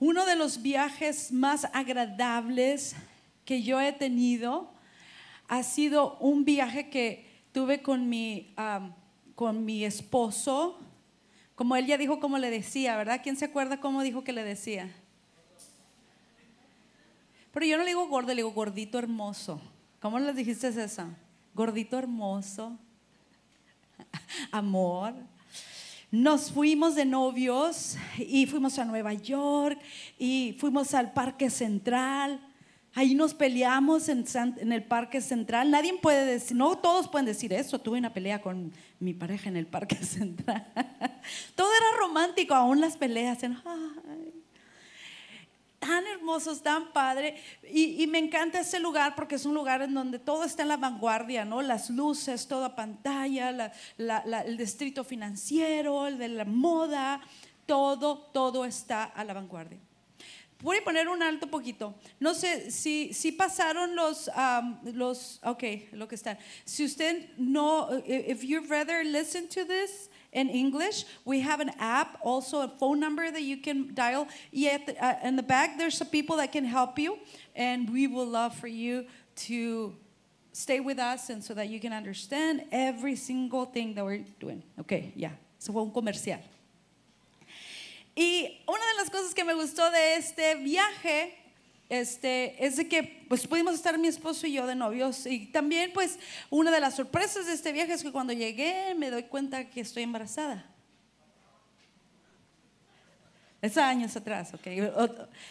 Uno de los viajes más agradables que yo he tenido ha sido un viaje que tuve con mi, con mi esposo. Como él ya dijo cómo le decía, ¿verdad? ¿Quién se acuerda cómo dijo que le decía? Pero yo no le digo gordo, le digo gordito hermoso. ¿Cómo les dijiste eso? Gordito hermoso. Amor. Nos fuimos de novios y fuimos a Nueva York y fuimos al Parque Central. Ahí nos peleamos en, el Parque Central. Nadie puede decir, no todos pueden decir eso. Tuve una pelea con mi pareja en el Parque Central. Todo era romántico, aún las peleas. en, "Ay, tan hermosos, tan padre. Y, y me encanta ese lugar porque es un lugar en donde todo está en la vanguardia, ¿no? Las luces, toda pantalla, la- la- la- el distrito financiero, el de la moda, todo, todo está a la vanguardia. Voy a poner un alto poquito. No sé si, si pasaron los, um, los, ok, lo que están. Si usted no, if you'd rather listen to this in English, we have an app, also a phone number that you can dial. Y at the, uh, in the back, there's some people that can help you, and we will love for you to stay with us and so that you can understand every single thing that we're doing. Okay, yeah. eso fue un comercial. Y una de las cosas que me gustó de este viaje este, es de que pues pudimos estar mi esposo y yo de novios. Y también pues una de las sorpresas de este viaje es que cuando llegué me doy cuenta que estoy embarazada. Es años atrás, ok.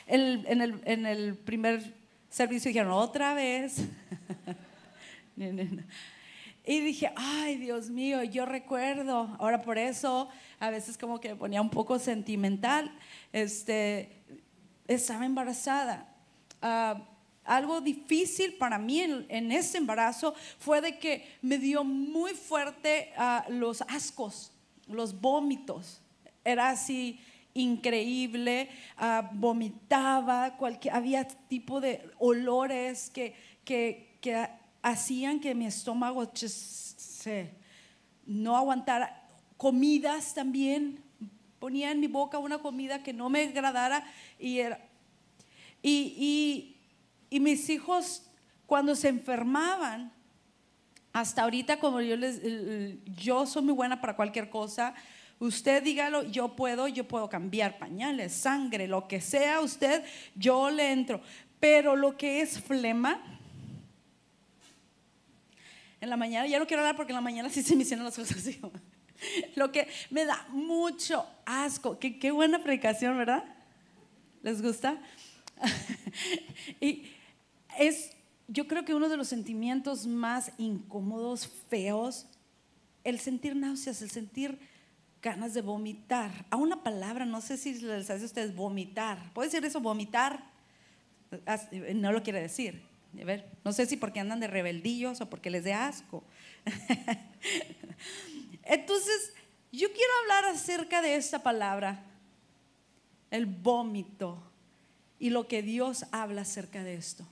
El- en, el, en el primer servicio dijeron otra vez. Y dije, ay Dios mío, yo recuerdo, ahora por eso a veces como que me ponía un poco sentimental, este, estaba embarazada. Ah, algo difícil para mí en, en ese embarazo fue de que me dio muy fuerte ah, los ascos, los vómitos. Era así increíble, ah, vomitaba, cualquier, había tipo de olores que, que, hacían que mi estómago se, no aguantara. Comidas también, ponía en mi boca una comida que no me agradara y era, y, y- y mis hijos, cuando se enfermaban, hasta ahorita, como yo les, yo soy muy buena para cualquier cosa, usted dígalo, yo puedo, yo puedo cambiar pañales, sangre, lo que sea usted, yo le entro. Pero lo que es flema, en la mañana, ya no quiero hablar porque en la mañana sí se me hicieron las cosas así. Lo que me da mucho asco. Qué, qué buena predicación, ¿verdad? ¿Les gusta? y es, yo creo que uno de los sentimientos más incómodos, feos, el sentir náuseas, el sentir ganas de vomitar. A una palabra, no sé si les hace a ustedes vomitar. ¿Puede decir eso, vomitar? As- No lo quiere decir. A ver, no sé si porque andan de rebeldillos o porque les dé asco. Entonces, yo quiero hablar acerca de esta palabra, el vómito, y lo que Dios habla acerca de esto.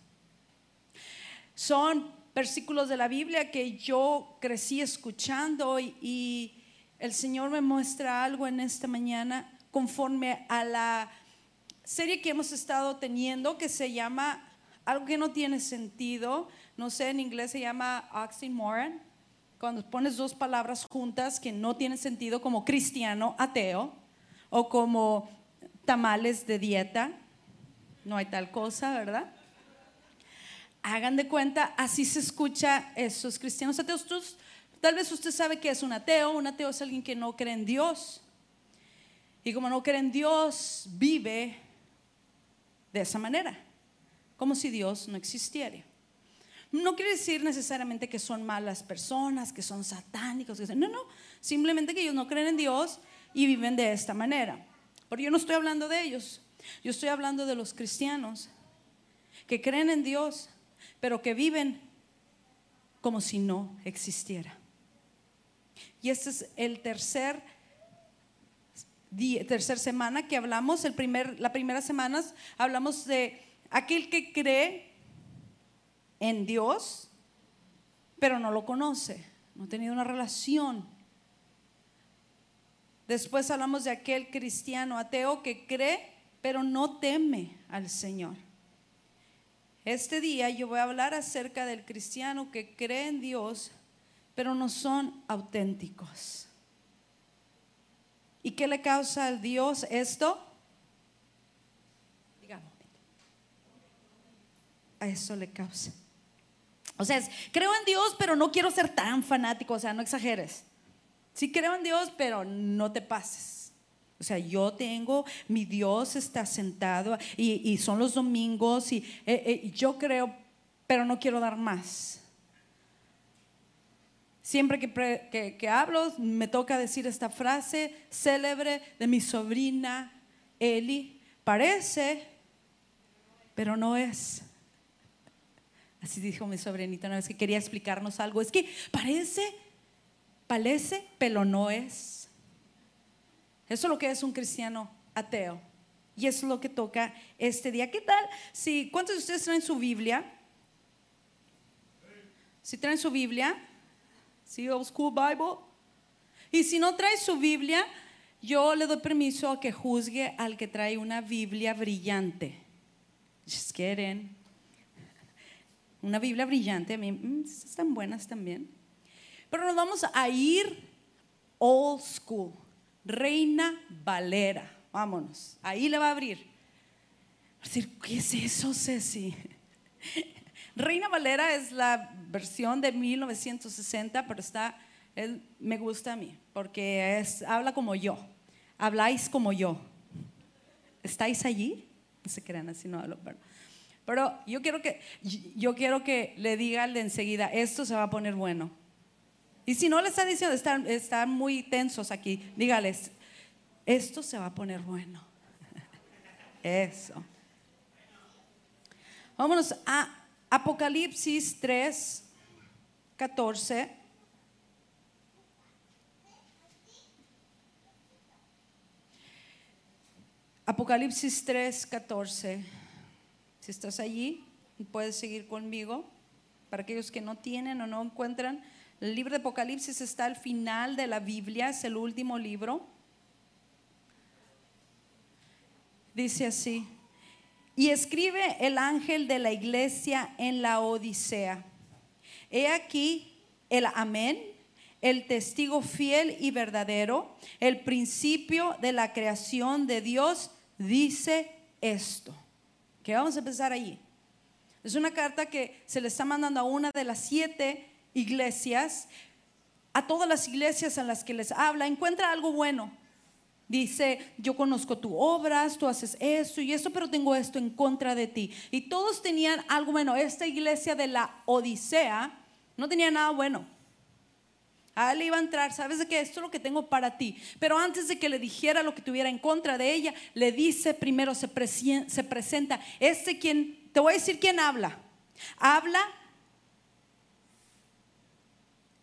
Son versículos de la Biblia que yo crecí escuchando y, y el Señor me muestra algo en esta mañana conforme a la serie que hemos estado teniendo que se llama algo que no tiene sentido, no sé, en inglés se llama oxymoron, cuando pones dos palabras juntas que no tienen sentido como cristiano, ateo, o como tamales de dieta, no hay tal cosa, ¿verdad? Hagan de cuenta, así se escucha esos cristianos ateos. Tal vez usted sabe que es un ateo, un ateo es alguien que no cree en Dios. Y como no cree en Dios, vive de esa manera, como si Dios no existiera. No quiere decir necesariamente que son malas personas, que son satánicos, no, no, simplemente que ellos no creen en Dios y viven de esta manera. Pero yo no estoy hablando de ellos, yo estoy hablando de los cristianos que creen en Dios, pero que viven como si no existiera. Y este es el tercer día, tercer semana que hablamos, el primer, la primera semana hablamos de aquel que cree en Dios, pero no lo conoce, no ha tenido una relación. Después hablamos de aquel cristiano ateo que cree, pero no teme al Señor. Este día yo voy a hablar acerca del cristiano que cree en Dios, pero no son auténticos. ¿Y qué le causa al Dios esto? Digamos, a eso le causa. O sea, creo en Dios, pero no quiero ser tan fanático, o sea, no exageres. Sí creo en Dios, pero no te pases. O sea, yo tengo, mi Dios está sentado y, son los domingos y eh, eh, yo creo, pero no quiero dar más. Siempre que, que, hablo, me toca decir esta frase célebre de mi sobrina Eli. Parece, pero no es. Así dijo mi sobrinita una vez que quería explicarnos algo. Es que parece, parece, pero no es. Eso es lo que es un cristiano ateo. Y eso es lo que toca este día. ¿Qué tal? Si, ¿Cuántos de ustedes traen su Biblia? Si traen su Biblia, ¿sí? Old School Bible. Y si no trae su Biblia, yo le doy permiso a que juzgue al que trae una Biblia brillante. Just kidding. Una Biblia brillante, a mí mm, están buenas también. Pero nos vamos a ir old school. Reina Valera. Vámonos. Ahí le va a abrir. ¿qué es eso, Ceci? Reina Valera es la versión de 1960, pero está, me gusta a mí, porque es, habla como yo, habláis como yo. ¿Estáis allí? No se crean así, no hablo, pero yo quiero que, yo quiero que le diga de enseguida, esto se va a poner bueno. Y si no le está diciendo, están, están muy tensos aquí, dígales, esto se va a poner bueno. Eso. Vámonos a Apocalipsis 3, 14. Apocalipsis 3, 14. Si estás allí, puedes seguir conmigo. Para aquellos que no tienen o no encuentran, el libro de Apocalipsis está al final de la Biblia, es el último libro. Dice así, y escribe el ángel de la iglesia en la Odisea. He aquí el amén, el testigo fiel y verdadero, el principio de la creación de Dios, dice esto. Que vamos a empezar allí. Es una carta que se le está mandando a una de las siete iglesias, a todas las iglesias en las que les habla, encuentra algo bueno Dice, yo conozco tus obras, tú haces esto y esto, pero tengo esto en contra de ti. Y todos tenían algo bueno. Esta iglesia de la Odisea no tenía nada bueno. A él iba a entrar, sabes de qué, esto es lo que tengo para ti. Pero antes de que le dijera lo que tuviera en contra de ella, le dice primero, se, se presenta, este quien, te voy a decir quién habla. Habla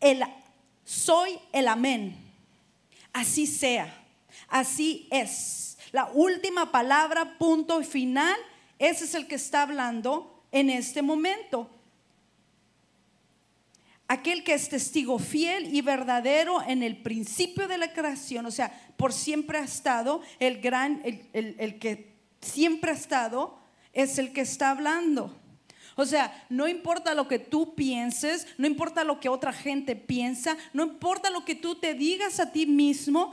el, soy el amén. Así sea. Así es. La última palabra, punto final, ese es el que está hablando en este momento. Aquel que es testigo fiel y verdadero en el principio de la creación, o sea, por siempre ha estado, el gran, el, el que siempre ha estado, es el que está hablando. O sea, no importa lo que tú pienses, no importa lo que otra gente piensa, no importa lo que tú te digas a ti mismo,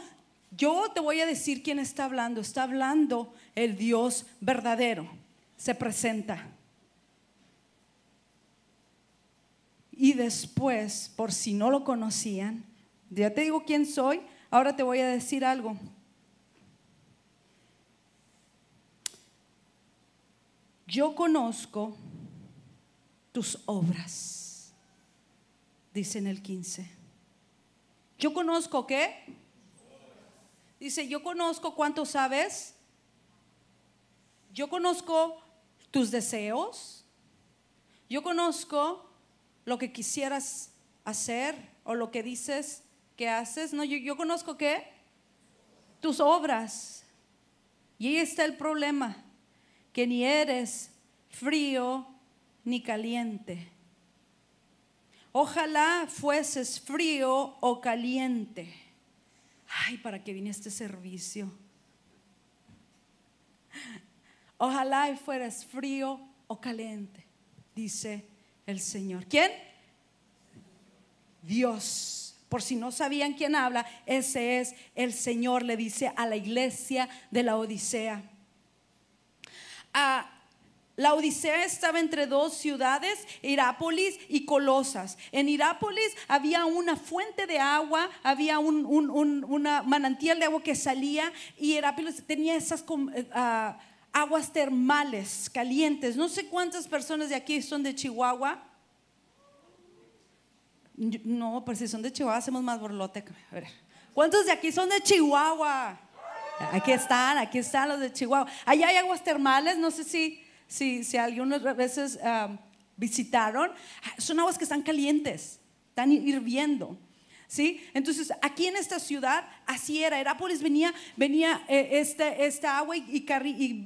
yo te voy a decir quién está hablando. Está hablando el Dios verdadero. Se presenta. Y después, por si no lo conocían, ya te digo quién soy, ahora te voy a decir algo. Yo conozco tus obras, dice en el 15. Yo conozco qué? Dice, yo conozco cuánto sabes, yo conozco tus deseos, yo conozco lo que quisieras hacer o lo que dices que haces. No, yo, conozco qué? Tus obras. Y ahí está el problema, que ni eres frío ni caliente. Ojalá fueses frío o caliente ay, ¿para qué vine este servicio? Ojalá fueras frío o caliente, dice el Señor. ¿Quién? Dios. Por si no sabían quién habla, ese es el Señor, le dice a la iglesia de la Odisea. Ah, la Odisea estaba entre dos ciudades, Irápolis y Colosas. En Irápolis había una fuente de agua, había un, una manantial de agua que salía y Irápolis tenía esas uh, aguas termales calientes. No sé cuántas personas de aquí son de Chihuahua. No, pues si son de Chihuahua hacemos más borlote. A ver. ¿Cuántos de aquí son de Chihuahua? Aquí están, aquí están los de Chihuahua. Allá hay aguas termales, no sé si si, si algunas veces visitaron, son aguas que están calientes, están hirviendo. ¿Sí? Entonces, aquí en esta ciudad, así era. Herápolis venía, venía eh, este, esta agua y,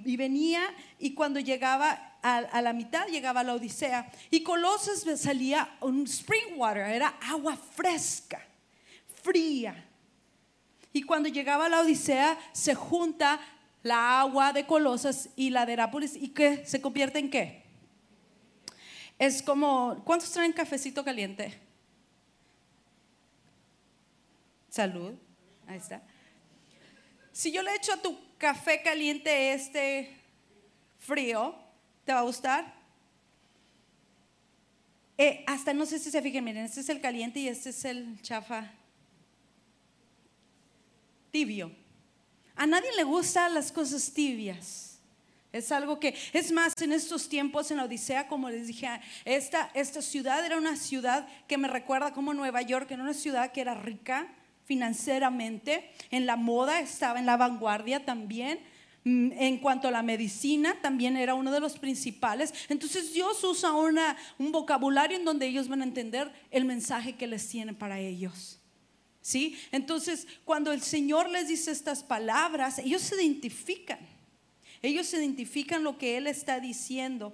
y, venía, y cuando llegaba a, la mitad, llegaba la Odisea. Y Colosas salía un spring water, era agua fresca, fría. Y cuando llegaba la Odisea, se junta la agua de Colosas y la de Herápolis, ¿y qué? ¿Se convierte en qué? Es como, ¿cuántos traen cafecito caliente? Salud, ahí está. Si yo le echo a tu café caliente este frío, ¿te va a gustar? Eh, hasta no sé si se fijen, miren, este es el caliente y este es el chafa tibio. A nadie le gustan las cosas tibias. Es algo que, es más, en estos tiempos en la Odisea, como les dije, esta, esta ciudad era una ciudad que me recuerda como Nueva York, era una ciudad que era rica financieramente, en la moda estaba en la vanguardia también, mm, en cuanto a la medicina, también era uno de los principales. Entonces Dios usa una, un vocabulario en donde ellos van a entender el mensaje que les tiene para ellos. ¿Sí? Entonces, cuando el Señor les dice estas palabras, ellos se identifican. Ellos se identifican lo que Él está diciendo.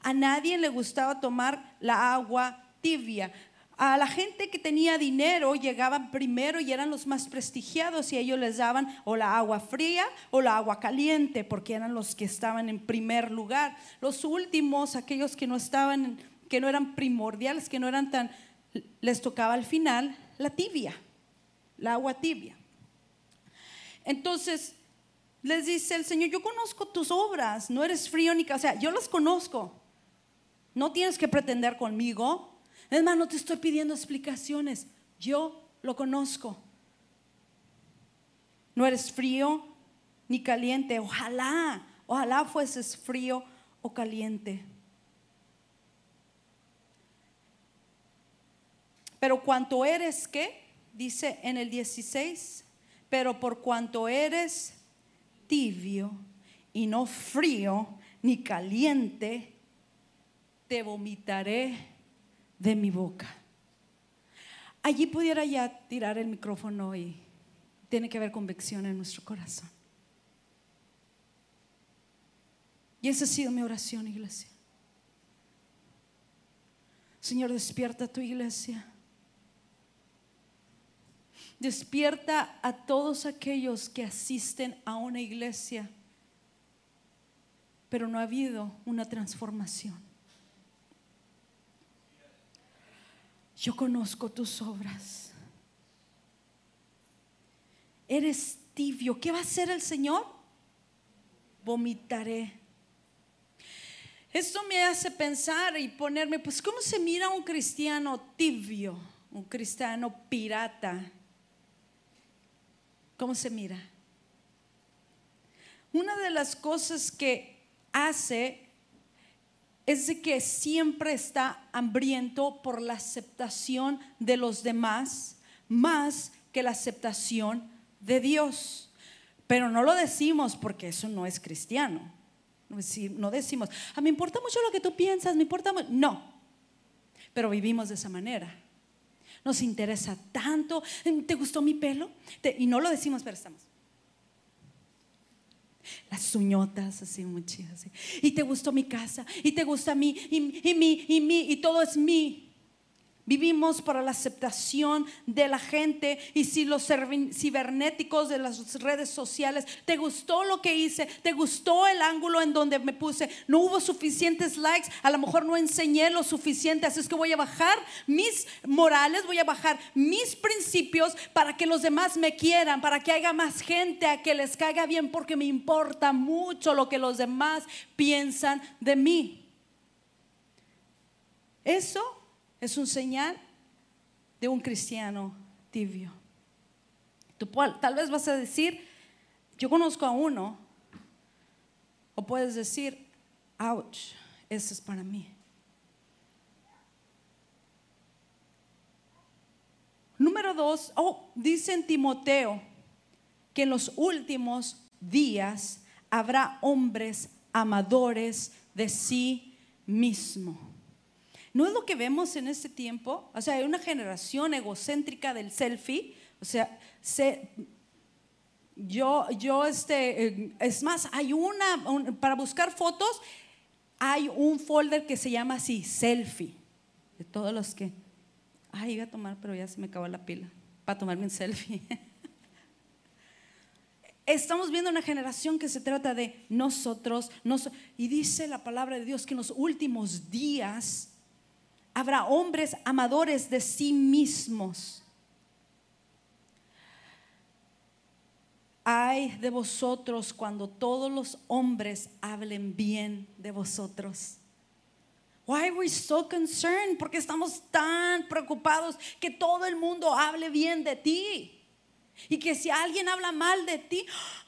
A nadie le gustaba tomar la agua tibia. A la gente que tenía dinero llegaban primero y eran los más prestigiados y ellos les daban o la agua fría o la agua caliente porque eran los que estaban en primer lugar. Los últimos, aquellos que no estaban, que no eran primordiales, que no eran tan, les tocaba al final la tibia la agua tibia. Entonces, les dice el Señor, yo conozco tus obras, no eres frío ni, o sea, yo las conozco. No tienes que pretender conmigo. Es más, no te estoy pidiendo explicaciones, yo lo conozco. No eres frío ni caliente, ojalá, ojalá fueses frío o caliente. Pero cuanto eres, ¿qué? Dice en el 16, pero por cuanto eres tibio y no frío ni caliente, te vomitaré de mi boca. Allí pudiera ya tirar el micrófono y tiene que haber convicción en nuestro corazón. Y esa ha sido mi oración, iglesia. Señor, despierta tu iglesia. Despierta a todos aquellos que asisten a una iglesia, pero no ha habido una transformación. Yo conozco tus obras. Eres tibio. ¿Qué va a hacer el Señor? Vomitaré. Esto me hace pensar y ponerme, pues, ¿cómo se mira un cristiano tibio? Un cristiano pirata ¿Cómo se mira? Una de las cosas que hace es de que siempre está hambriento por la aceptación de los demás más que la aceptación de Dios. Pero no lo decimos porque eso no es cristiano. No decimos, ah, me importa mucho lo que tú piensas, me importa mucho. No, pero vivimos de esa manera nos interesa tanto. ¿Te gustó mi pelo? y no lo decimos, pero estamos. Las uñotas así muy. Y te gustó mi casa, y te gusta mí, y, y mí, y mí, y todo es mí. Vivimos para la aceptación de la gente y si los cibernéticos de las redes sociales, ¿te gustó lo que hice? ¿Te gustó el ángulo en donde me puse? No hubo suficientes likes, a lo mejor no enseñé lo suficiente, así es que voy a bajar mis morales, voy a bajar mis principios para que los demás me quieran, para que haya más gente a que les caiga bien, porque me importa mucho lo que los demás piensan de mí. Eso es un señal de un cristiano tibio. Tú tal vez vas a decir, yo conozco a uno, o puedes decir, ouch, eso es para mí. Número dos, oh, dice en Timoteo que en los últimos días habrá hombres amadores de sí mismo. ¿No es lo que vemos en este tiempo? O sea, hay una generación egocéntrica del selfie. O sea, yo, yo, este, eh, es más, hay una, para buscar fotos, hay un folder que se llama así, selfie, de todos los que, ay, iba a tomar, pero ya se me acabó la pila, para tomarme un selfie. Estamos viendo una generación que se trata de nosotros, y dice la palabra de Dios que en los últimos días habrá hombres amadores de sí mismos. Ay de vosotros cuando todos los hombres hablen bien de vosotros. Why are we so concerned? Porque estamos tan preocupados que todo el mundo hable bien de ti. Y que si alguien habla mal de ti,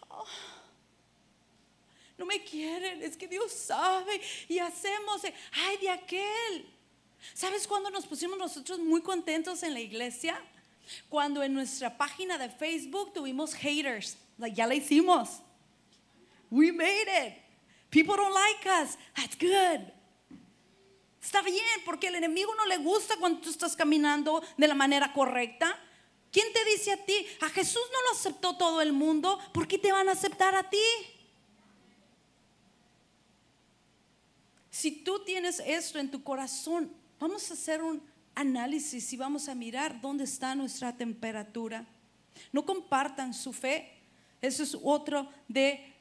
no me quieren, es que Dios sabe y hacemos, ay de aquel. ¿Sabes cuándo nos pusimos nosotros muy contentos en la iglesia? Cuando en nuestra página de Facebook tuvimos haters. ya la hicimos. We made it. People don't like us. That's good. Está bien, porque el enemigo no le gusta cuando tú estás caminando de la manera correcta. ¿Quién te dice a ti? A Jesús no lo aceptó todo el mundo. ¿Por qué te van a aceptar a ti? Si tú tienes esto en tu corazón, vamos a hacer un análisis y vamos a mirar dónde está nuestra temperatura. No compartan su fe. Eso es otro de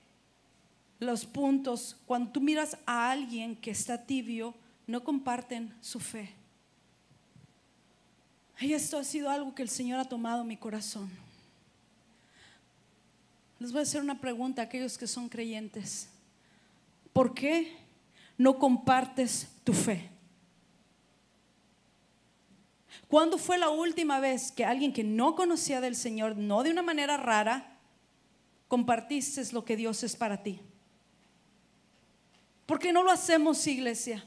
los puntos. Cuando tú miras a alguien que está tibio, no comparten su fe. Y esto ha sido algo que el Señor ha tomado mi corazón. Les voy a hacer una pregunta a aquellos que son creyentes. ¿Por qué no compartes tu fe? ¿Cuándo fue la última vez que alguien que no conocía del Señor, no de una manera rara, compartiste lo que Dios es para ti? ¿Por qué no lo hacemos, iglesia?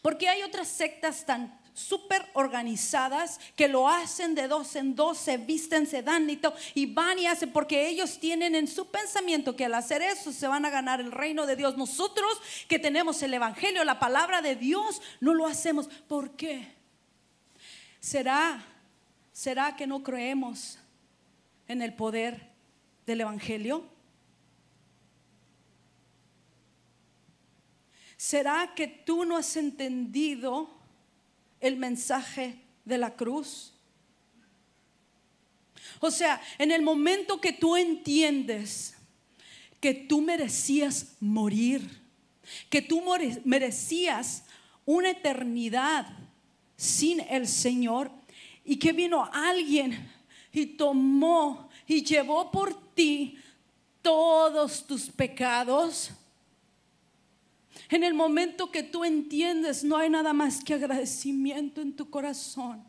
Porque hay otras sectas tan súper organizadas que lo hacen de dos en dos, se visten, se dan y todo, y van y hacen porque ellos tienen en su pensamiento que al hacer eso se van a ganar el reino de Dios. Nosotros que tenemos el Evangelio, la palabra de Dios, no lo hacemos. ¿Por qué? ¿Será, será que no creemos en el poder del Evangelio? ¿Será que tú no has entendido el mensaje de la cruz? O sea, en el momento que tú entiendes que tú merecías morir, que tú merecías una eternidad sin el Señor y que vino alguien y tomó y llevó por ti todos tus pecados, en el momento que tú entiendes, no hay nada más que agradecimiento en tu corazón.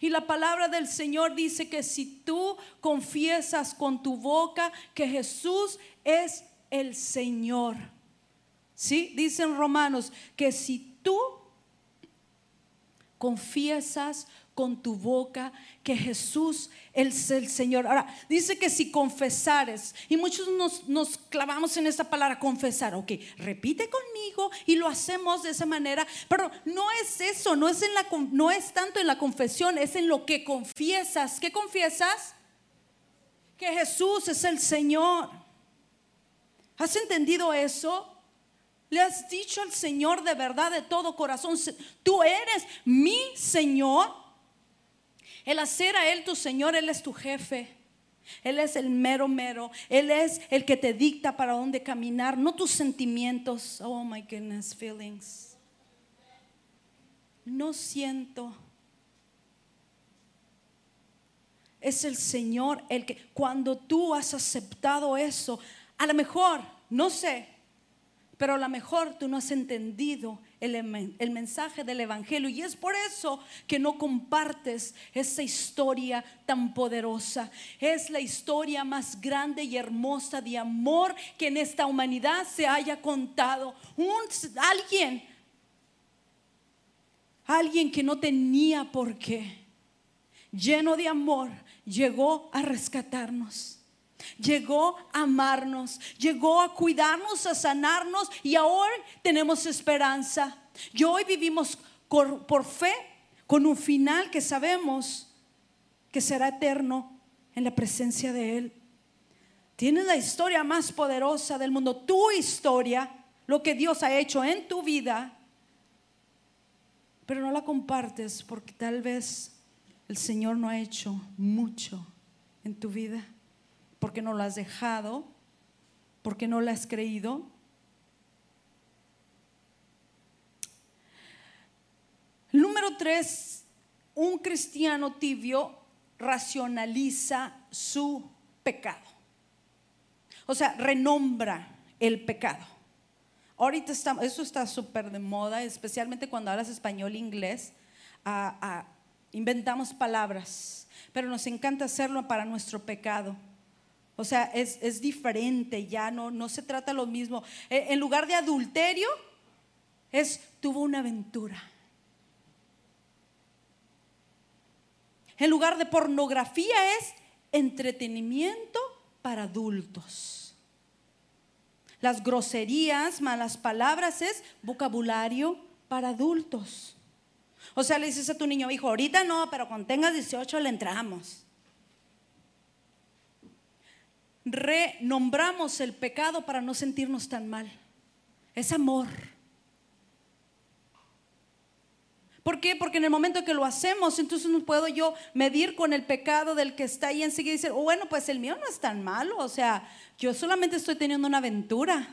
Y la palabra del Señor dice que si tú confiesas con tu boca que Jesús es el Señor, ¿sí? Dicen Romanos que si tú confiesas con tu boca que Jesús es el Señor. Ahora, dice que si confesares, y muchos nos, clavamos en esa palabra confesar, ok, repite conmigo y lo hacemos de esa manera, pero no es eso, no es, en la, no es tanto en la confesión, es en lo que confiesas. ¿Qué confiesas? Que Jesús es el Señor. ¿Has entendido eso? Le has dicho al Señor de verdad, de todo corazón, tú eres mi Señor. El hacer a Él tu Señor, Él es tu jefe. Él es el mero mero. Él es el que te dicta para dónde caminar, no tus sentimientos. Oh my goodness, feelings. No siento. Es el Señor el que cuando tú has aceptado eso, a lo mejor, no sé, pero a lo mejor tú no has entendido el, el, mensaje del Evangelio y es por eso que no compartes esa historia tan poderosa. Es la historia más grande y hermosa de amor que en esta humanidad se haya contado. Un, alguien, alguien que no tenía por qué, lleno de amor, llegó a rescatarnos llegó a amarnos, llegó a cuidarnos, a sanarnos y ahora tenemos esperanza. Y hoy vivimos por, fe con un final que sabemos que será eterno en la presencia de Él. Tienes la historia más poderosa del mundo, tu historia, lo que Dios ha hecho en tu vida, pero no la compartes porque tal vez el Señor no ha hecho mucho en tu vida porque no lo has dejado, porque no lo has creído. Número tres, un cristiano tibio racionaliza su pecado. O sea, renombra el pecado. Ahorita eso está súper de moda, especialmente cuando hablas español e inglés. inventamos palabras, pero nos encanta hacerlo para nuestro pecado. O sea, es, diferente, ya no, no se trata lo mismo. E, en lugar de adulterio, es tuvo una aventura. En lugar de pornografía es entretenimiento para adultos. Las groserías, malas palabras es vocabulario para adultos. O sea, le dices a tu niño, hijo, ahorita no, pero cuando tengas 18 le entramos. Renombramos el pecado para no sentirnos tan mal. Es amor. ¿Por qué? Porque en el momento que lo hacemos, entonces no puedo yo medir con el pecado del que está ahí enseguida y decir, oh, bueno, pues el mío no es tan malo. O sea, yo solamente estoy teniendo una aventura.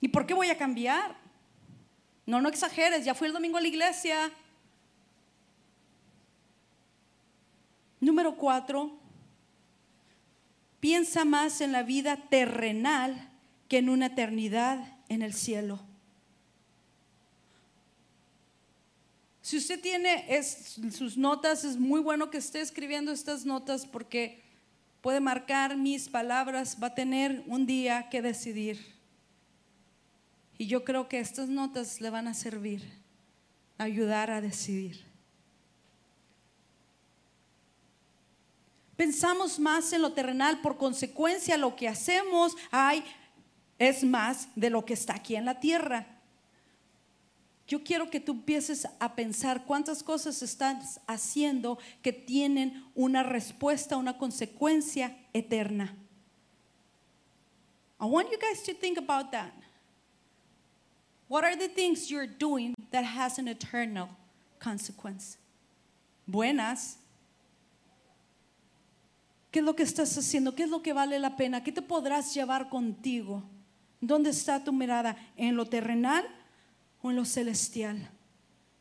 ¿Y por qué voy a cambiar? No, no exageres, ya fui el domingo a la iglesia. Número cuatro, piensa más en la vida terrenal que en una eternidad en el cielo. Si usted tiene sus notas, es muy bueno que esté escribiendo estas notas porque puede marcar mis palabras, va a tener un día que decidir. Y yo creo que estas notas le van a servir, ayudar a decidir. Pensamos más en lo terrenal, por consecuencia lo que hacemos hay, es más de lo que está aquí en la tierra. Yo quiero que tú empieces a pensar cuántas cosas estás haciendo que tienen una respuesta, una consecuencia eterna. I want you guys to think about that. What are the things you're doing that has an eternal consequence? Buenas, ¿Qué es lo que estás haciendo? ¿Qué es lo que vale la pena? ¿Qué te podrás llevar contigo? ¿Dónde está tu mirada? ¿En lo terrenal o en lo celestial?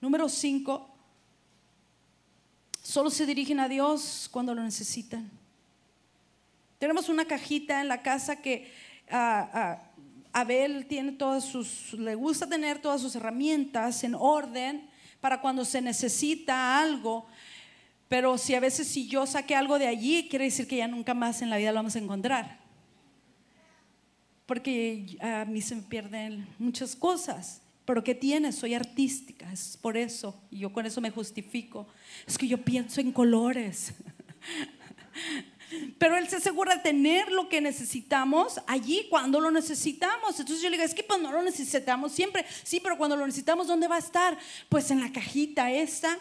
Número cinco, solo se dirigen a Dios cuando lo necesitan. Tenemos una cajita en la casa que ah, ah, Abel tiene todas sus, le gusta tener todas sus herramientas en orden para cuando se necesita algo. Pero si a veces si yo saqué algo de allí, quiere decir que ya nunca más en la vida lo vamos a encontrar. Porque a mí se me pierden muchas cosas. Pero ¿qué tiene? Soy artística, es por eso. Y yo con eso me justifico. Es que yo pienso en colores. Pero Él se asegura de tener lo que necesitamos allí cuando lo necesitamos. Entonces yo le digo, es que pues no lo necesitamos siempre. Sí, pero cuando lo necesitamos, ¿dónde va a estar? Pues en la cajita esta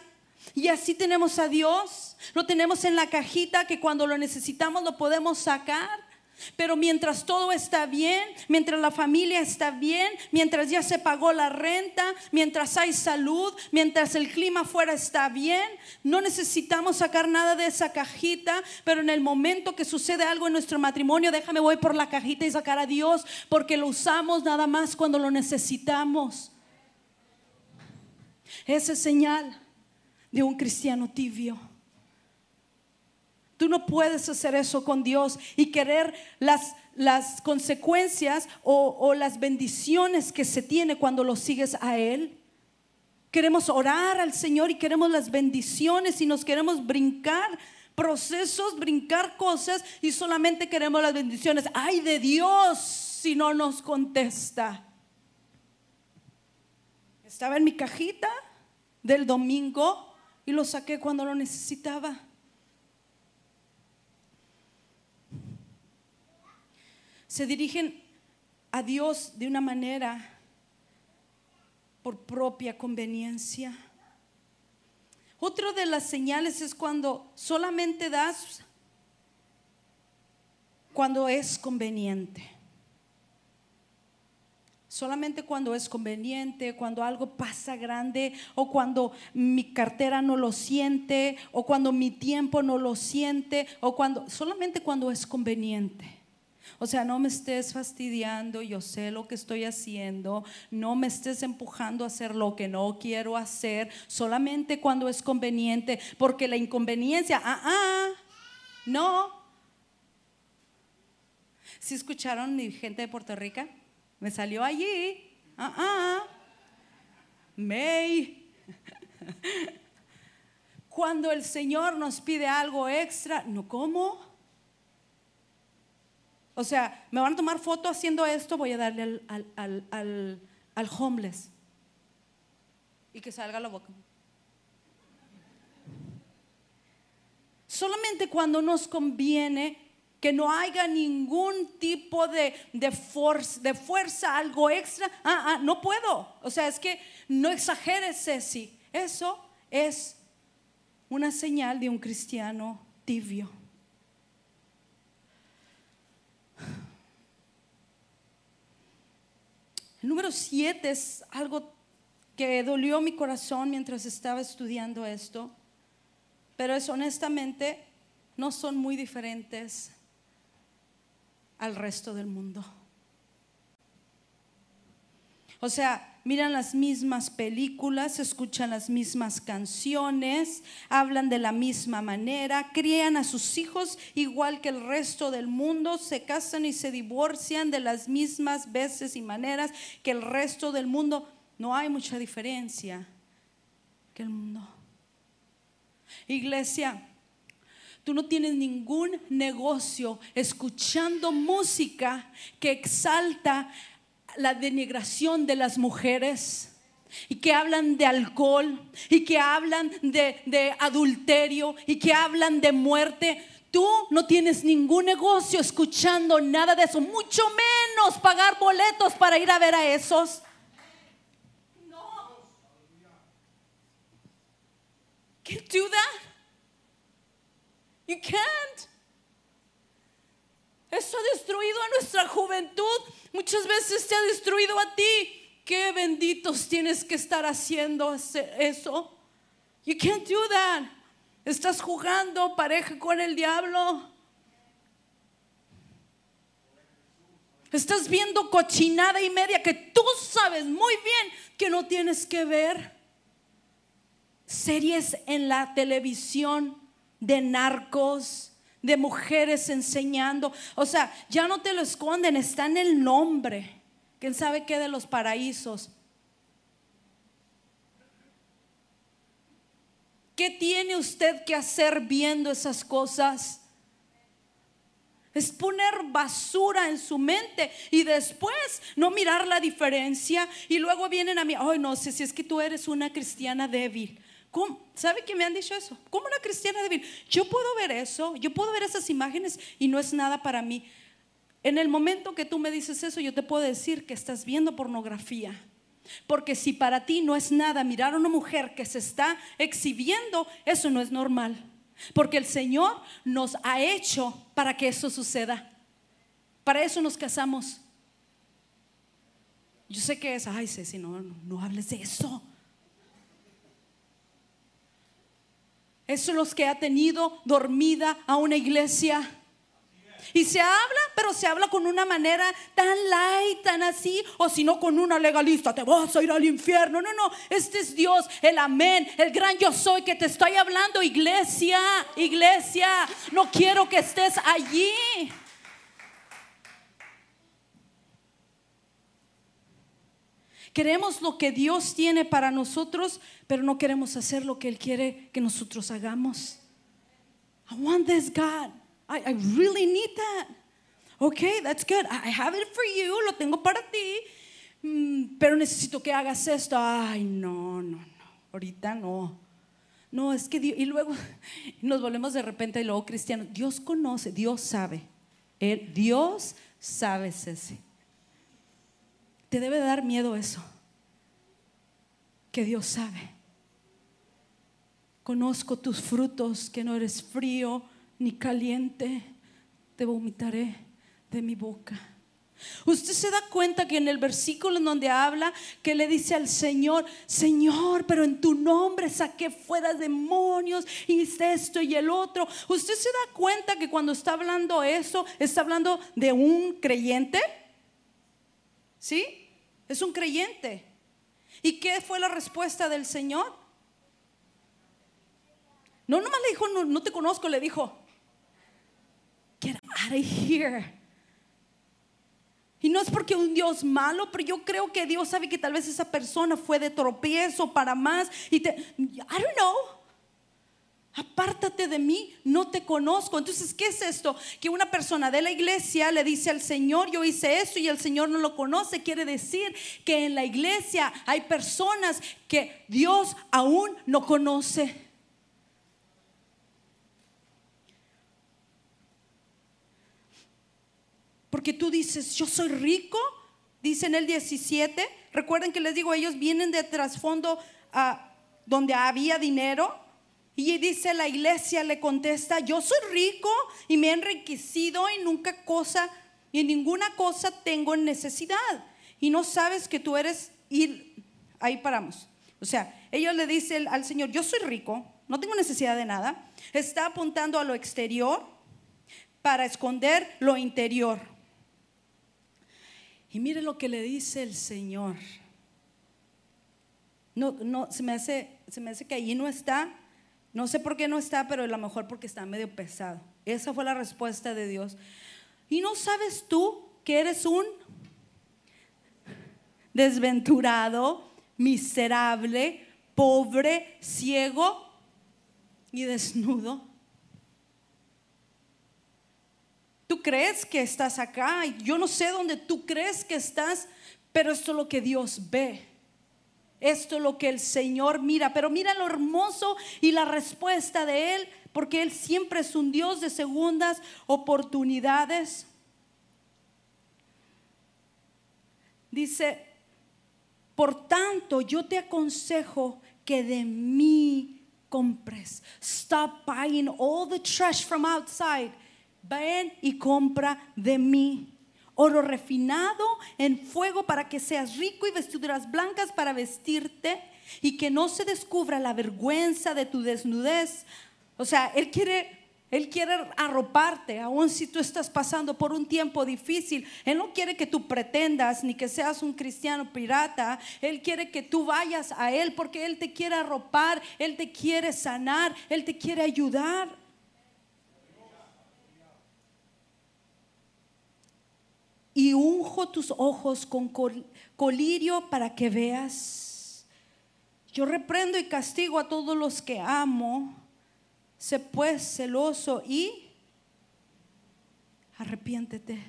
y así tenemos a Dios, lo tenemos en la cajita que cuando lo necesitamos lo podemos sacar. Pero mientras todo está bien, mientras la familia está bien, mientras ya se pagó la renta, mientras hay salud, mientras el clima afuera está bien, no necesitamos sacar nada de esa cajita, pero en el momento que sucede algo en nuestro matrimonio, déjame voy por la cajita y sacar a Dios, porque lo usamos nada más cuando lo necesitamos. Esa es señal de un cristiano tibio. Tú no puedes hacer eso con Dios y querer las, las consecuencias o, o las bendiciones que se tiene cuando lo sigues a Él. Queremos orar al Señor y queremos las bendiciones y nos queremos brincar procesos, brincar cosas y solamente queremos las bendiciones. Ay de Dios si no nos contesta. Estaba en mi cajita del domingo y lo saqué cuando lo necesitaba. se dirigen a Dios de una manera por propia conveniencia. Otra de las señales es cuando solamente das cuando es conveniente. Solamente cuando es conveniente, cuando algo pasa grande o cuando mi cartera no lo siente o cuando mi tiempo no lo siente o cuando solamente cuando es conveniente. O sea, no me estés fastidiando, yo sé lo que estoy haciendo, no me estés empujando a hacer lo que no quiero hacer, solamente cuando es conveniente, porque la inconveniencia, ah, ah, no. ¿Sí escucharon mi gente de Puerto Rico? Me salió allí, ah, ah, May. Cuando el Señor nos pide algo extra, no, ¿cómo? O sea, me van a tomar foto haciendo esto, voy a darle al, homeless. Y que salga la boca. Solamente cuando nos conviene que no haya ningún tipo de, de, de fuerza, algo extra. Ah, ah, no puedo. O sea, es que no exageres, Ceci. Eso es una señal de un cristiano tibio. número siete es algo que dolió mi corazón mientras estaba estudiando esto, pero es honestamente no son muy diferentes al resto del mundo. O sea, miran las mismas películas, escuchan las mismas canciones, hablan de la misma manera, crían a sus hijos igual que el resto del mundo, se casan y se divorcian de las mismas veces y maneras que el resto del mundo. No hay mucha diferencia que el mundo. Iglesia, Tú no tienes ningún negocio escuchando música que exalta la denigración de las mujeres y que hablan de alcohol y que hablan de, adulterio y que hablan de muerte. Tú no tienes ningún negocio escuchando nada de eso, mucho menos pagar boletos para ir a ver a esos. No. Can't do. You can't. Eso ha destruido a nuestra juventud. Muchas veces te ha destruido a ti. Qué benditos tienes que estar haciendo eso. You can't do that. Estás jugando pareja con el diablo. Estás viendo cochinada y media que tú sabes muy bien que no tienes que ver. Series en la televisión de narcos de mujeres enseñando. O sea, ya no te lo esconden, está en el nombre. ¿Quién sabe qué de los paraísos? ¿Qué tiene usted que hacer viendo esas cosas? Es poner basura en su mente y después no mirar la diferencia y luego vienen a mí, ay no sé si es que tú eres una cristiana débil. ¿Sabe que me han dicho eso? ¿Cómo una cristiana débil? Yo puedo ver eso, yo puedo ver esas imágenes y no es nada para mí. En el momento que tú me dices eso, yo te puedo decir que estás viendo pornografía. Porque si para ti no es nada mirar a una mujer que se está exhibiendo, eso no es normal. Porque el Señor nos ha hecho para que eso suceda. Para eso nos casamos. Yo sé que es, ay, Ceci, no, no hables de eso. Es los que ha tenido dormida a una iglesia. Y se habla, pero se habla con una manera tan light, tan así, o si no con una legalista, te vas a ir al infierno. No, no, este es Dios, el amén, el gran yo soy que te estoy hablando, iglesia, iglesia. No quiero que estés allí. Queremos lo que Dios tiene para nosotros, pero no queremos hacer lo que Él quiere que nosotros hagamos. I want this God. I, I really need that. Okay, that's good. I have it for you. Lo tengo para ti. Mm, pero necesito que hagas esto. Ay, no, no, no. Ahorita no. No, es que Dios, y luego nos volvemos de repente y luego cristianos. Dios conoce, Dios sabe. Dios sabe, Ceci. Te debe dar miedo eso. Que Dios sabe. Conozco tus frutos, que no eres frío ni caliente. Te vomitaré de mi boca. Usted se da cuenta que en el versículo en donde habla que le dice al Señor, Señor, pero en tu nombre saqué fuera demonios y esto y el otro. Usted se da cuenta que cuando está hablando eso, está hablando de un creyente. ¿Sí? Es un creyente. ¿Y qué fue la respuesta del Señor? No, nomás le dijo, no, te conozco, le dijo, get out of here. Y no es porque un Dios malo, pero yo creo que Dios sabe que tal vez esa persona fue de tropiezo para más. Y te, I don't know apártate de mí, no te conozco. Entonces, ¿qué es esto? Que una persona de la iglesia le dice al Señor, yo hice esto y el Señor no lo conoce. Quiere decir que en la iglesia hay personas que Dios aún no conoce. Porque tú dices, yo soy rico, dice en el 17. Recuerden que les digo, ellos vienen de trasfondo a donde había dinero y dice la iglesia, le contesta, yo soy rico y me he enriquecido y nunca cosa, y ninguna cosa tengo necesidad. Y no sabes que tú eres, y ahí paramos. O sea, ellos le dicen al Señor, yo soy rico, no tengo necesidad de nada. Está apuntando a lo exterior para esconder lo interior. Y mire lo que le dice el Señor. No, no, se me hace, se me hace que ahí no está no sé por qué no está, pero a lo mejor porque está medio pesado. Esa fue la respuesta de Dios. ¿Y no sabes tú que eres un desventurado, miserable, pobre, ciego y desnudo? Tú crees que estás acá, yo no sé dónde tú crees que estás, pero esto es lo que Dios ve. Esto es lo que el Señor mira, pero mira lo hermoso y la respuesta de Él, porque Él siempre es un Dios de segundas oportunidades. Dice, por tanto, yo te aconsejo que de mí compres. Stop buying all the trash from outside. Ven y compra de mí oro refinado en fuego para que seas rico y vestiduras blancas para vestirte y que no se descubra la vergüenza de tu desnudez. O sea, Él quiere... Él quiere arroparte, aun si tú estás pasando por un tiempo difícil. Él no quiere que tú pretendas ni que seas un cristiano pirata. Él quiere que tú vayas a Él porque Él te quiere arropar, Él te quiere sanar, Él te quiere ayudar. Y unjo tus ojos con colirio para que veas. Yo reprendo y castigo a todos los que amo. Sé pues celoso y arrepiéntete.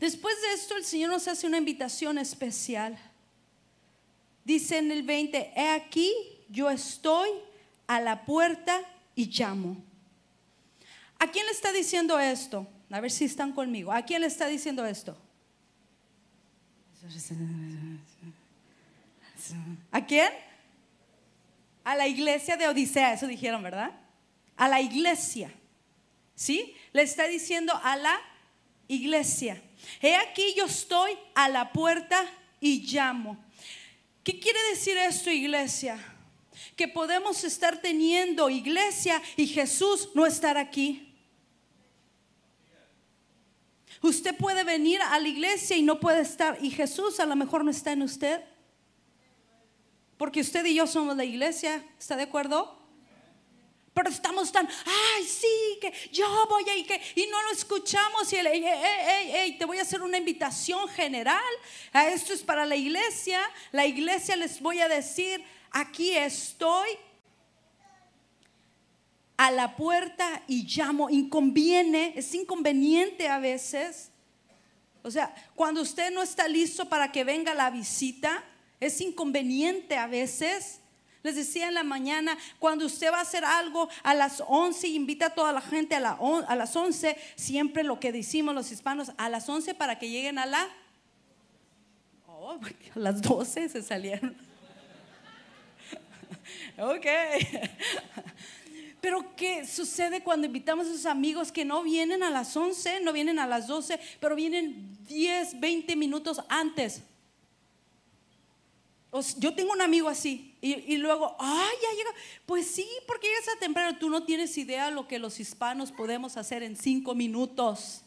Después de esto el Señor nos hace una invitación especial. Dice en el 20, he aquí, yo estoy a la puerta y llamo. ¿A quién le está diciendo esto? A ver si están conmigo. ¿A quién le está diciendo esto? ¿A quién? A la iglesia de Odisea, eso dijeron, ¿verdad? A la iglesia. ¿Sí? Le está diciendo a la iglesia. He aquí yo estoy a la puerta y llamo. ¿Qué quiere decir esto, iglesia? Que podemos estar teniendo iglesia y Jesús no estar aquí. Usted puede venir a la iglesia y no puede estar, y Jesús a lo mejor no está en usted. Porque usted y yo somos la iglesia, ¿está de acuerdo? Pero estamos tan, ay, sí, que yo voy a ir, que, y no lo escuchamos. Y el, te voy a hacer una invitación general. Esto es para la iglesia. La iglesia les voy a decir, aquí estoy a la puerta y llamo. Inconviene, es inconveniente a veces. O sea, cuando usted no está listo para que venga la visita, es inconveniente a veces. Les decía en la mañana, cuando usted va a hacer algo a las 11 invita a toda la gente a, las 11, siempre lo que decimos los hispanos, a las 11 para que lleguen a la... Oh, a las 12 se salieron. ok. Pero ¿qué sucede cuando invitamos a esos amigos que no vienen a las 11, no vienen a las 12, pero vienen 10, 20 minutos antes? yo tengo un amigo así y, luego, ay, ya llega. Pues sí, porque llegas a temprano. Tú no tienes idea lo que los hispanos podemos hacer en cinco minutos.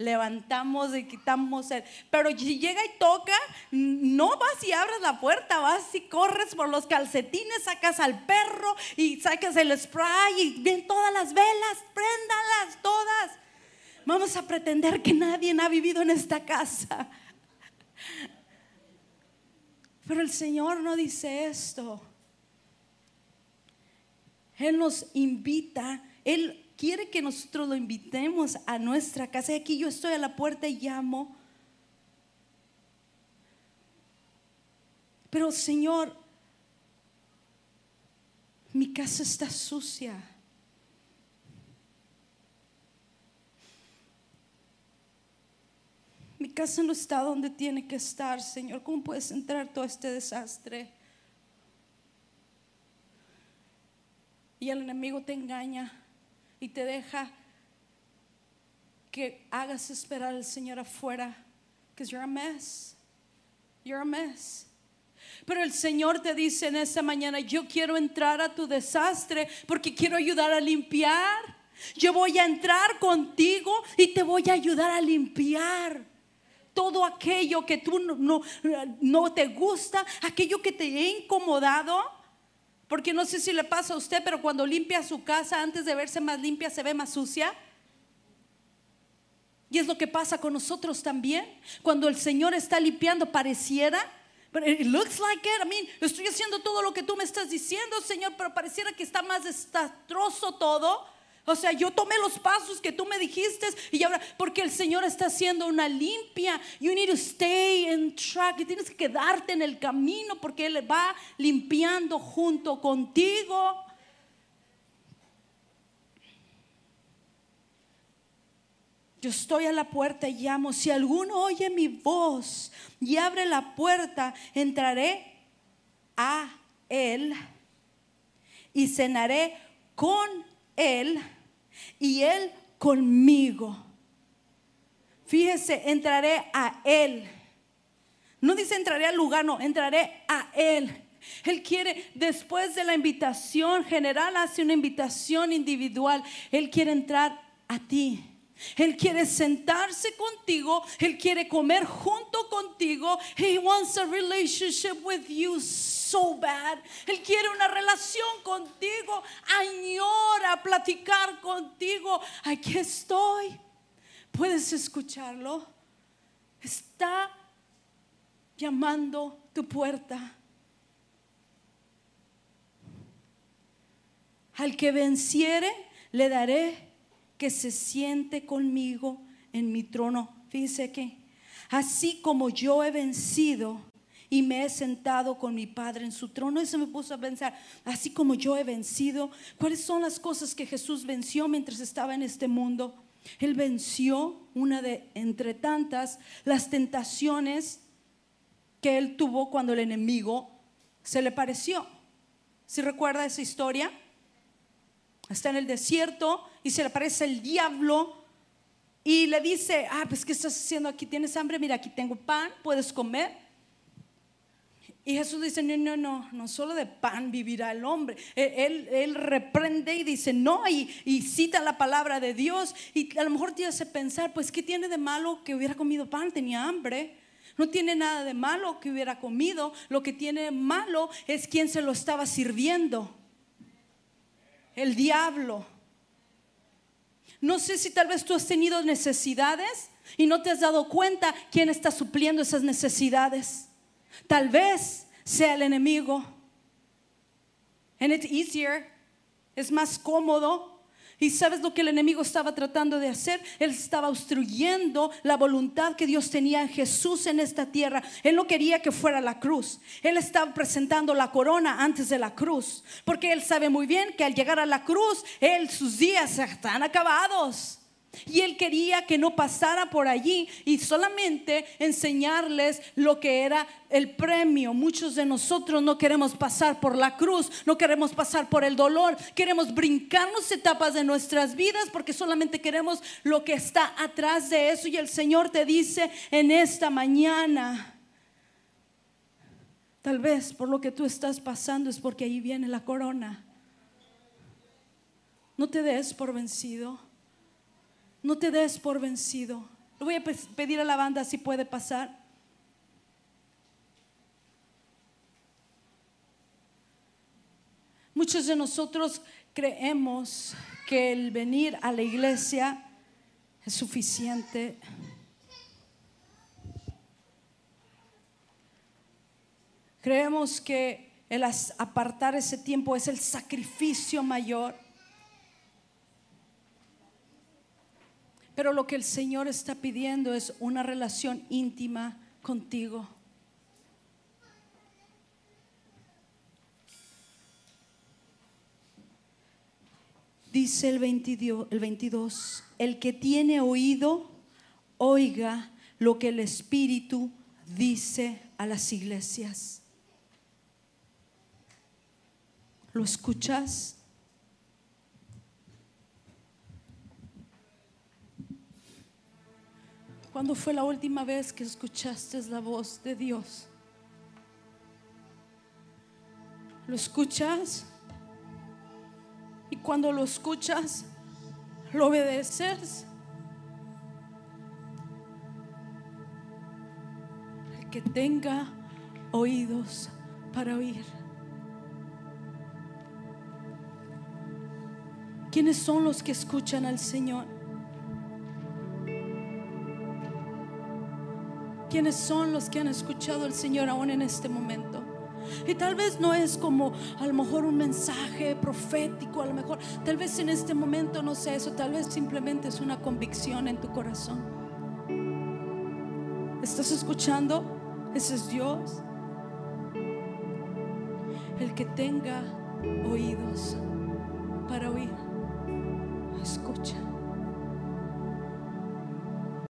Levantamos y quitamos el. Pero si llega y toca, no vas y abres la puerta, vas y corres por los calcetines, sacas al perro y sacas el spray y ven todas las velas, préndalas todas. Vamos a pretender que nadie ha vivido en esta casa. Pero el Señor no dice esto. Él nos invita, Él quiere que nosotros lo invitemos a nuestra casa. Y aquí yo estoy a la puerta y llamo. Pero Señor, mi casa está sucia. Mi casa no está donde tiene que estar, Señor. ¿Cómo puedes entrar todo este desastre? Y el enemigo te engaña y te deja que hagas esperar al Señor afuera. Because you're a mess. You're a mess. Pero el Señor te dice en esta mañana, yo quiero entrar a tu desastre porque quiero ayudar a limpiar. Yo voy a entrar contigo y te voy a ayudar a limpiar todo aquello que tú no, no, te gusta, aquello que te ha incomodado. Porque no sé si le pasa a usted, pero cuando limpia su casa, antes de verse más limpia, se ve más sucia. Y es lo que pasa con nosotros también. Cuando el Señor está limpiando, pareciera, pero it looks like it. I mean, estoy haciendo todo lo que tú me estás diciendo, Señor, pero pareciera que está más desastroso todo. O sea, yo tomé los pasos que tú me dijiste y ahora, porque el Señor está haciendo una limpia. You need to stay in track. Y tienes que quedarte en el camino porque Él va limpiando junto contigo. Yo estoy a la puerta y llamo. Si alguno oye mi voz y abre la puerta, entraré a Él y cenaré con Él y Él conmigo. Fíjese, entraré a Él. No dice entraré al lugar, no, entraré a Él. Él quiere, después de la invitación general, hace una invitación individual. Él quiere entrar a ti. Él quiere sentarse contigo. Él quiere comer junto contigo. He wants a relationship with you so bad. Él quiere una relación contigo. Añora platicar contigo. Aquí estoy. ¿Puedes escucharlo? Está llamando tu puerta. Al que venciere, le daré que se siente conmigo en mi trono. Fíjese que así como yo he vencido y me he sentado con mi Padre en su trono, eso me puso a pensar, así como yo he vencido, ¿cuáles son las cosas que Jesús venció mientras estaba en este mundo? Él venció una de entre tantas las tentaciones que él tuvo cuando el enemigo se le pareció. ¿Si recuerda esa historia? Está en el desierto y se le aparece el diablo y le dice, ah, pues ¿qué estás haciendo aquí? ¿Tienes hambre? Mira, aquí tengo pan, puedes comer. Y Jesús dice, no, no, no, no solo de pan vivirá el hombre. E, él, él, reprende y dice, no, y, y, cita la palabra de Dios. Y a lo mejor te hace pensar, pues, ¿qué tiene de malo que hubiera comido pan? Tenía hambre. No tiene nada de malo que hubiera comido. Lo que tiene malo es quien se lo estaba sirviendo. El diablo. No sé si tal vez tú has tenido necesidades y no te has dado cuenta quién está supliendo esas necesidades. Tal vez sea el enemigo. And it's easier. Es más cómodo. ¿Y sabes lo que el enemigo estaba tratando de hacer? Él estaba obstruyendo la voluntad que Dios tenía en Jesús en esta tierra. Él no quería que fuera la cruz. Él estaba presentando la corona antes de la cruz. Porque él sabe muy bien que al llegar a la cruz, él, sus días están acabados. Y él quería que no pasara por allí y solamente enseñarles lo que era el premio. Muchos de nosotros no queremos pasar por la cruz, no queremos pasar por el dolor, queremos brincarnos etapas de nuestras vidas porque solamente queremos lo que está atrás de eso. Y el Señor te dice en esta mañana, tal vez por lo que tú estás pasando es porque ahí viene la corona. No te des por vencido. No te des por vencido. Le voy a pedir a la banda si puede pasar. Muchos de nosotros creemos que el venir a la iglesia es suficiente. Creemos que el apartar ese tiempo es el sacrificio mayor. Pero lo que el Señor está pidiendo es una relación íntima contigo. Dice el 22, el 22, el que tiene oído, oiga lo que el Espíritu dice a las iglesias. ¿Lo escuchas? ¿Cuándo fue la última vez que escuchaste la voz de Dios? ¿Lo escuchas? Y cuando lo escuchas, lo obedeces. Que tenga oídos para oír. ¿Quiénes son los que escuchan al Señor? ¿Quiénes son los que han escuchado al Señor aún en este momento? Y tal vez no es como a lo mejor un mensaje profético, a lo mejor, tal vez en este momento no sé eso, tal vez simplemente es una convicción en tu corazón. ¿Estás escuchando? Ese es Dios. El que tenga oídos para oír.